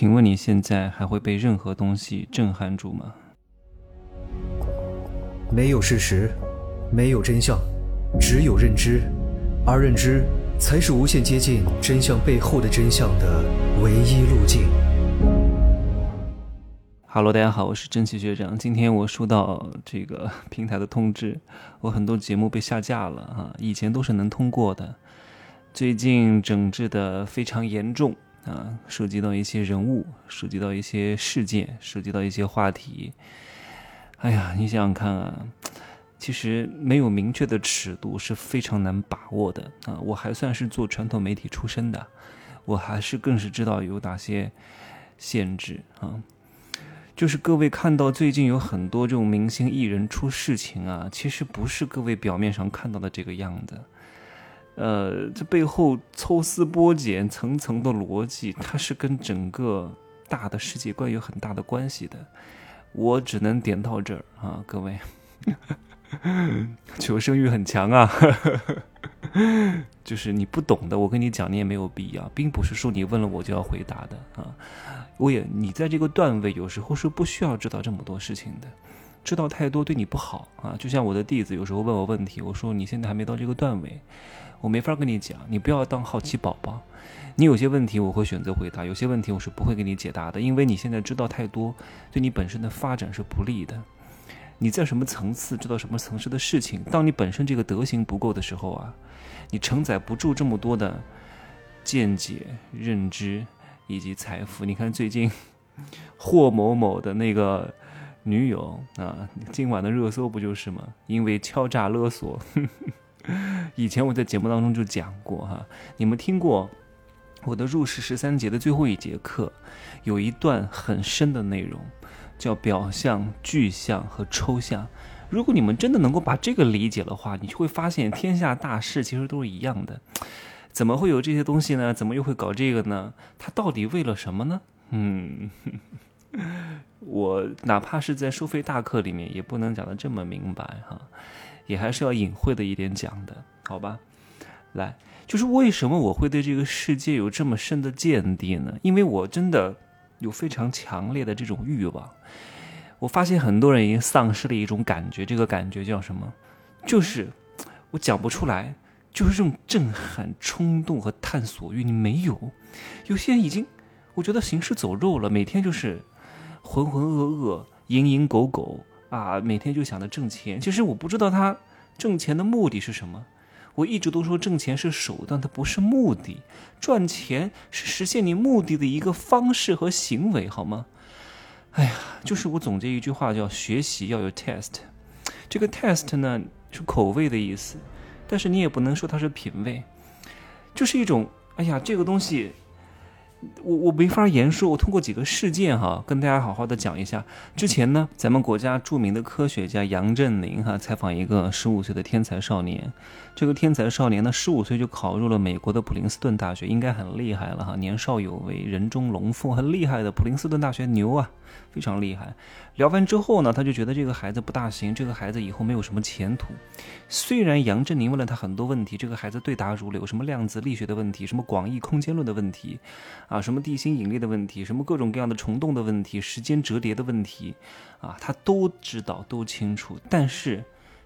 请问你现在还会被任何东西震撼住吗？没有事实，没有真相，只有认知，而认知才是无限接近真相背后的真相的唯一路径。Hello，大家好，我是真奇学长。今天我收到这个平台的通知，我很多节目被下架了啊，以前都是能通过的，最近整治的非常严重。啊，涉及到一些人物，涉及到一些事件，涉及到一些话题。哎呀，你想想看啊，其实没有明确的尺度是非常难把握的啊。我还算是做传统媒体出身的，我还是更是知道有哪些限制啊。就是各位看到最近有很多这种明星艺人出事情啊，其实不是各位表面上看到的这个样子。呃，这背后抽丝剥茧、层层的逻辑，它是跟整个大的世界观有很大的关系的。我只能点到这儿啊，各位，求生欲很强啊。就是你不懂的，我跟你讲，你也没有必要，并不是说你问了我就要回答的啊。我也，你在这个段位有时候是不需要知道这么多事情的，知道太多对你不好啊。就像我的弟子有时候问我问题，我说你现在还没到这个段位。我没法跟你讲，你不要当好奇宝宝。你有些问题我会选择回答，有些问题我是不会给你解答的，因为你现在知道太多，对你本身的发展是不利的。你在什么层次知道什么层次的事情？当你本身这个德行不够的时候啊，你承载不住这么多的见解、认知以及财富。你看最近 霍某某的那个女友啊，今晚的热搜不就是吗？因为敲诈勒索。以前我在节目当中就讲过哈，你们听过我的入世十三节的最后一节课，有一段很深的内容，叫表象、具象和抽象。如果你们真的能够把这个理解的话，你就会发现天下大事其实都是一样的。怎么会有这些东西呢？怎么又会搞这个呢？他到底为了什么呢？嗯，我哪怕是在收费大课里面，也不能讲的这么明白哈。也还是要隐晦的一点讲的，好吧？来，就是为什么我会对这个世界有这么深的见地呢？因为我真的有非常强烈的这种欲望。我发现很多人已经丧失了一种感觉，这个感觉叫什么？就是我讲不出来，就是这种震撼、冲动和探索欲，你没有。有些人已经，我觉得行尸走肉了，每天就是浑浑噩噩、蝇营狗苟。啊，每天就想着挣钱。其实我不知道他挣钱的目的是什么。我一直都说挣钱是手段，它不是目的。赚钱是实现你目的的一个方式和行为，好吗？哎呀，就是我总结一句话，叫学习要有 test。这个 test 呢是口味的意思，但是你也不能说它是品味，就是一种哎呀，这个东西。我我没法言说，我通过几个事件哈，跟大家好好的讲一下。之前呢，咱们国家著名的科学家杨振宁哈采访一个十五岁的天才少年，这个天才少年呢，十五岁就考入了美国的普林斯顿大学，应该很厉害了哈，年少有为，人中龙凤，很厉害的普林斯顿大学牛啊，非常厉害。聊完之后呢，他就觉得这个孩子不大行，这个孩子以后没有什么前途。虽然杨振宁问了他很多问题，这个孩子对答如流，什么量子力学的问题，什么广义空间论的问题，啊，什么地心引力的问题，什么各种各样的虫洞的问题，时间折叠的问题，啊，他都知道，都清楚。但是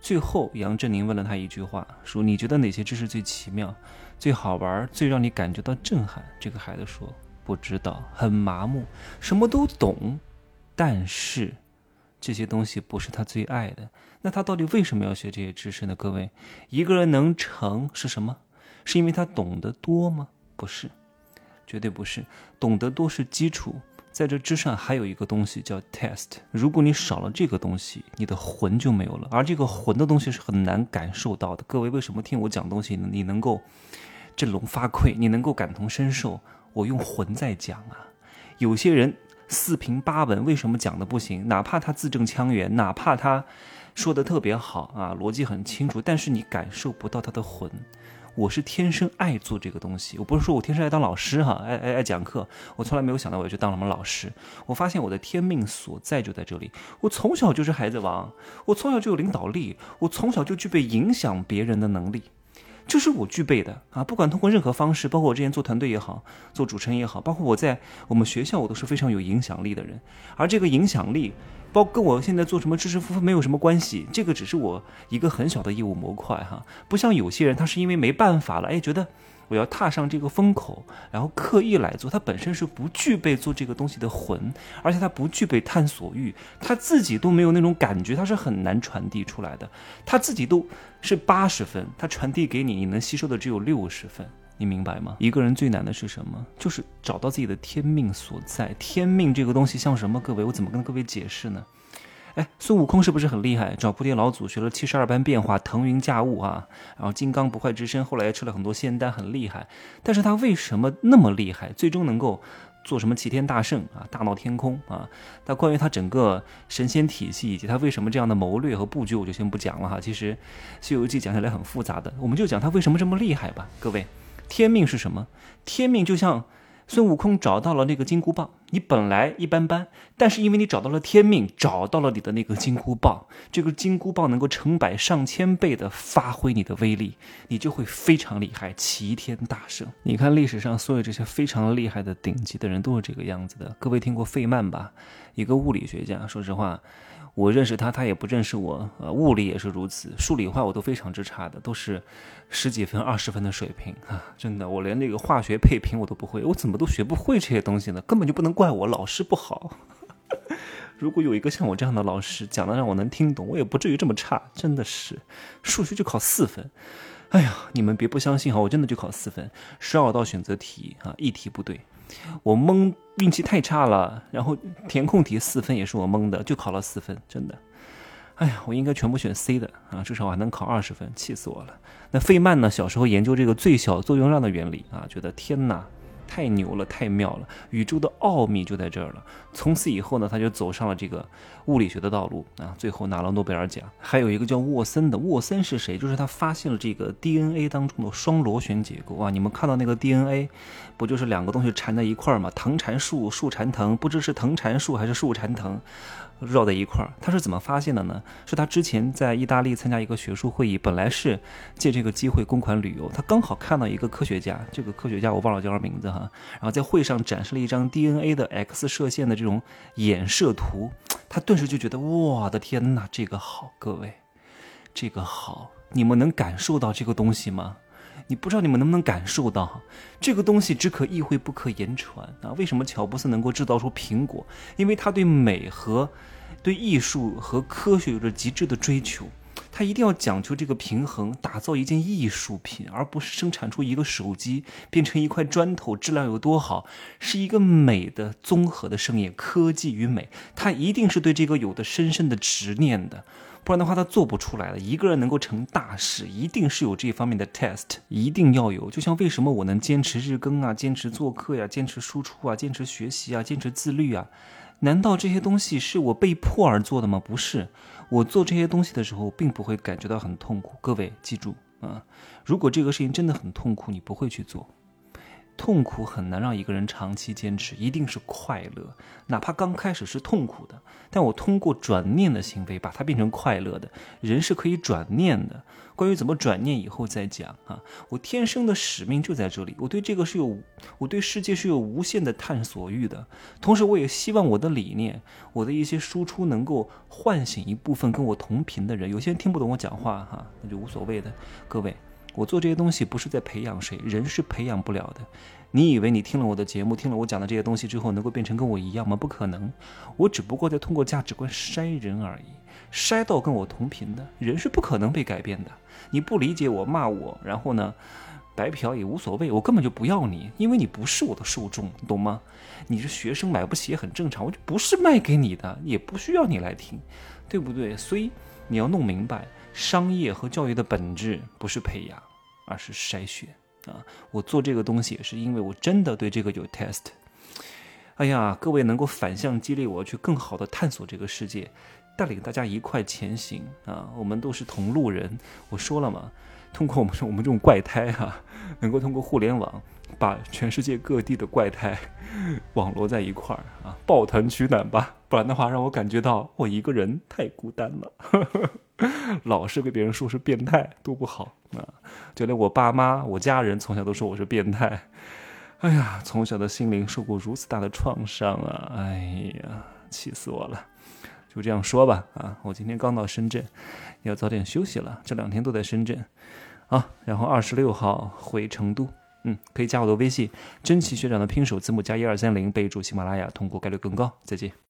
最后杨振宁问了他一句话，说：“你觉得哪些知识最奇妙、最好玩、最让你感觉到震撼？”这个孩子说：“不知道，很麻木，什么都懂。”但是，这些东西不是他最爱的。那他到底为什么要学这些知识呢？各位，一个人能成是什么？是因为他懂得多吗？不是，绝对不是。懂得多是基础，在这之上还有一个东西叫 test。如果你少了这个东西，你的魂就没有了。而这个魂的东西是很难感受到的。各位，为什么听我讲东西，你能够振聋发聩，你能够感同身受？我用魂在讲啊。有些人。四平八稳，为什么讲的不行？哪怕他字正腔圆，哪怕他说的特别好啊，逻辑很清楚，但是你感受不到他的魂。我是天生爱做这个东西，我不是说我天生爱当老师哈，爱爱爱讲课，我从来没有想到我要去当什么老师。我发现我的天命所在就在这里。我从小就是孩子王，我从小就有领导力，我从小就具备影响别人的能力。就是我具备的啊！不管通过任何方式，包括我之前做团队也好，做主持人也好，包括我在我们学校，我都是非常有影响力的人。而这个影响力，包跟我现在做什么知识付费没有什么关系，这个只是我一个很小的业务模块哈。不像有些人，他是因为没办法了，哎，觉得。我要踏上这个风口，然后刻意来做，他本身是不具备做这个东西的魂，而且他不具备探索欲，他自己都没有那种感觉，他是很难传递出来的。他自己都是八十分，他传递给你，你能吸收的只有六十分，你明白吗？一个人最难的是什么？就是找到自己的天命所在。天命这个东西像什么？各位，我怎么跟各位解释呢？哎，孙悟空是不是很厉害？找菩提老祖学了七十二般变化，腾云驾雾啊！然后金刚不坏之身，后来吃了很多仙丹，很厉害。但是他为什么那么厉害？最终能够做什么齐天大圣啊，大闹天宫啊？那关于他整个神仙体系以及他为什么这样的谋略和布局，我就先不讲了哈。其实《西游记》讲起来很复杂的，我们就讲他为什么这么厉害吧。各位，天命是什么？天命就像……孙悟空找到了那个金箍棒，你本来一般般，但是因为你找到了天命，找到了你的那个金箍棒，这个金箍棒能够成百上千倍的发挥你的威力，你就会非常厉害，齐天大圣。你看历史上所有这些非常厉害的顶级的人都是这个样子的。各位听过费曼吧？一个物理学家，说实话。我认识他，他也不认识我。呃，物理也是如此，数理化我都非常之差的，都是十几分、二十分的水平啊！真的，我连那个化学配平我都不会，我怎么都学不会这些东西呢？根本就不能怪我，老师不好。如果有一个像我这样的老师讲的让我能听懂，我也不至于这么差。真的是，数学就考四分。哎呀，你们别不相信哈，我真的就考四分，十二道选择题啊，一题不对。我蒙运气太差了，然后填空题四分也是我蒙的，就考了四分，真的。哎呀，我应该全部选 C 的啊，至少我还能考二十分，气死我了。那费曼呢？小时候研究这个最小作用量的原理啊，觉得天哪！太牛了，太妙了！宇宙的奥秘就在这儿了。从此以后呢，他就走上了这个物理学的道路啊，最后拿了诺贝尔奖。还有一个叫沃森的，沃森是谁？就是他发现了这个 DNA 当中的双螺旋结构啊。你们看到那个 DNA，不就是两个东西缠在一块儿吗？藤缠树，树缠藤，不知是藤缠树还是树缠藤。绕在一块儿，他是怎么发现的呢？是他之前在意大利参加一个学术会议，本来是借这个机会公款旅游，他刚好看到一个科学家，这个科学家我忘了叫什么名字哈，然后在会上展示了一张 DNA 的 X 射线的这种衍射图，他顿时就觉得我的天哪，这个好，各位，这个好，你们能感受到这个东西吗？你不知道你们能不能感受到，这个东西只可意会不可言传啊！为什么乔布斯能够制造出苹果？因为他对美和对艺术和科学有着极致的追求，他一定要讲究这个平衡，打造一件艺术品，而不是生产出一个手机变成一块砖头，质量有多好，是一个美的综合的盛宴。科技与美，他一定是对这个有的深深的执念的。不然的话，他做不出来的。一个人能够成大事，一定是有这方面的 test，一定要有。就像为什么我能坚持日更啊，坚持做课呀，坚持输出啊，坚持学习啊，坚持自律啊？难道这些东西是我被迫而做的吗？不是，我做这些东西的时候，并不会感觉到很痛苦。各位记住啊，如果这个事情真的很痛苦，你不会去做。痛苦很难让一个人长期坚持，一定是快乐，哪怕刚开始是痛苦的，但我通过转念的行为把它变成快乐的。人是可以转念的，关于怎么转念以后再讲啊。我天生的使命就在这里，我对这个是有，我对世界是有无限的探索欲的。同时，我也希望我的理念，我的一些输出能够唤醒一部分跟我同频的人。有些人听不懂我讲话哈，那就无所谓的，各位。我做这些东西不是在培养谁，人是培养不了的。你以为你听了我的节目，听了我讲的这些东西之后，能够变成跟我一样吗？不可能。我只不过在通过价值观筛人而已，筛到跟我同频的人是不可能被改变的。你不理解我，骂我，然后呢，白嫖也无所谓，我根本就不要你，因为你不是我的受众，懂吗？你是学生买不起也很正常，我就不是卖给你的，也不需要你来听，对不对？所以你要弄明白。商业和教育的本质不是培养，而是筛选啊！我做这个东西也是因为我真的对这个有 test。哎呀，各位能够反向激励我去更好的探索这个世界，带领大家一块前行啊！我们都是同路人。我说了嘛，通过我们我们这种怪胎哈，能够通过互联网把全世界各地的怪胎 网罗在一块儿啊，抱团取暖吧！不然的话，让我感觉到我一个人太孤单了。老是被别人说是变态，多不好啊！就连我爸妈、我家人从小都说我是变态。哎呀，从小的心灵受过如此大的创伤啊！哎呀，气死我了！就这样说吧，啊，我今天刚到深圳，要早点休息了。这两天都在深圳，啊，然后二十六号回成都。嗯，可以加我的微信，真奇学长的拼手字母加一二三零，备注喜马拉雅，通过概率更高。再见。